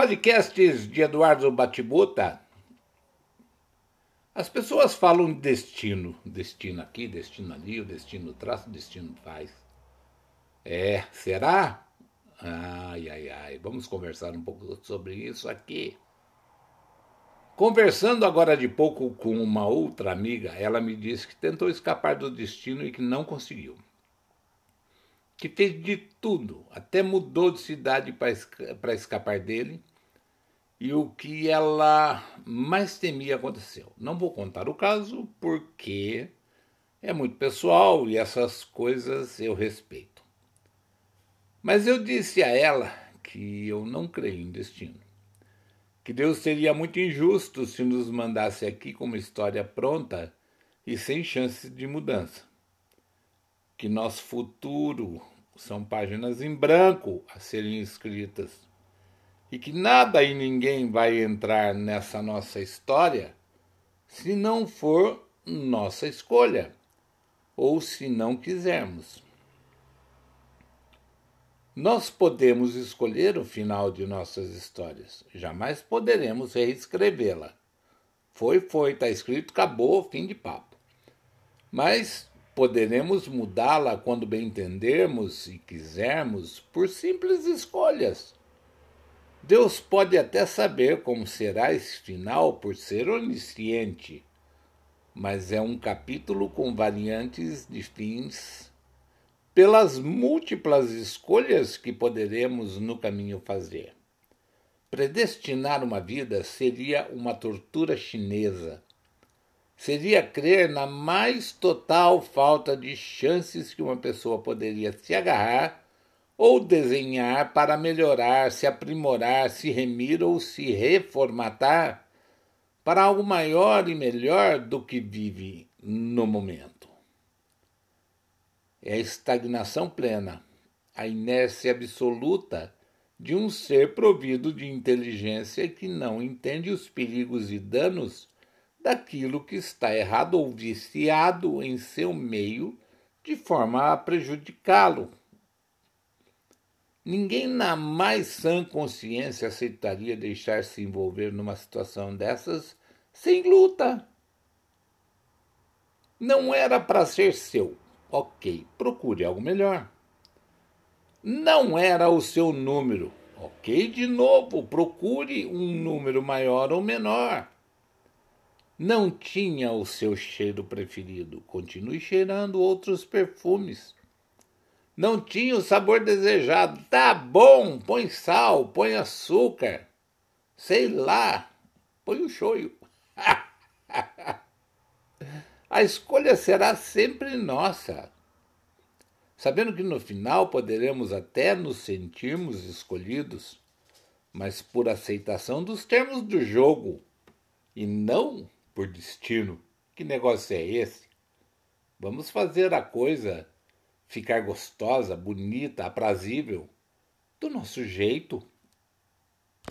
podcasts de Eduardo Batibuta, as pessoas falam de destino. Destino aqui, destino ali, o destino traz, o destino faz. É, será? Ai, ai, ai. Vamos conversar um pouco sobre isso aqui. Conversando agora de pouco com uma outra amiga, ela me disse que tentou escapar do destino e que não conseguiu. Que fez de tudo, até mudou de cidade para escapar dele. E o que ela mais temia aconteceu. Não vou contar o caso porque é muito pessoal e essas coisas eu respeito. Mas eu disse a ela que eu não creio em destino que Deus seria muito injusto se nos mandasse aqui com uma história pronta e sem chance de mudança. Que nosso futuro são páginas em branco a serem escritas e que nada e ninguém vai entrar nessa nossa história se não for nossa escolha ou se não quisermos. Nós podemos escolher o final de nossas histórias, jamais poderemos reescrevê-la. Foi, foi, está escrito, acabou, fim de papo. Mas poderemos mudá-la quando bem entendermos e quisermos, por simples escolhas. Deus pode até saber como será esse final por ser onisciente, mas é um capítulo com variantes de fins pelas múltiplas escolhas que poderemos no caminho fazer. Predestinar uma vida seria uma tortura chinesa. Seria crer na mais total falta de chances que uma pessoa poderia se agarrar ou desenhar para melhorar, se aprimorar, se remir ou se reformatar para algo maior e melhor do que vive no momento é a estagnação plena, a inércia absoluta de um ser provido de inteligência que não entende os perigos e danos daquilo que está errado ou viciado em seu meio de forma a prejudicá-lo. Ninguém na mais sã consciência aceitaria deixar-se envolver numa situação dessas sem luta. Não era para ser seu. Ok, procure algo melhor. Não era o seu número. Ok, de novo, procure um número maior ou menor. Não tinha o seu cheiro preferido. Continue cheirando outros perfumes. Não tinha o sabor desejado. Tá bom, põe sal, põe açúcar. Sei lá, põe o shoyu. A escolha será sempre nossa. Sabendo que no final poderemos até nos sentirmos escolhidos, mas por aceitação dos termos do jogo e não por destino. Que negócio é esse? Vamos fazer a coisa ficar gostosa, bonita, aprazível, do nosso jeito.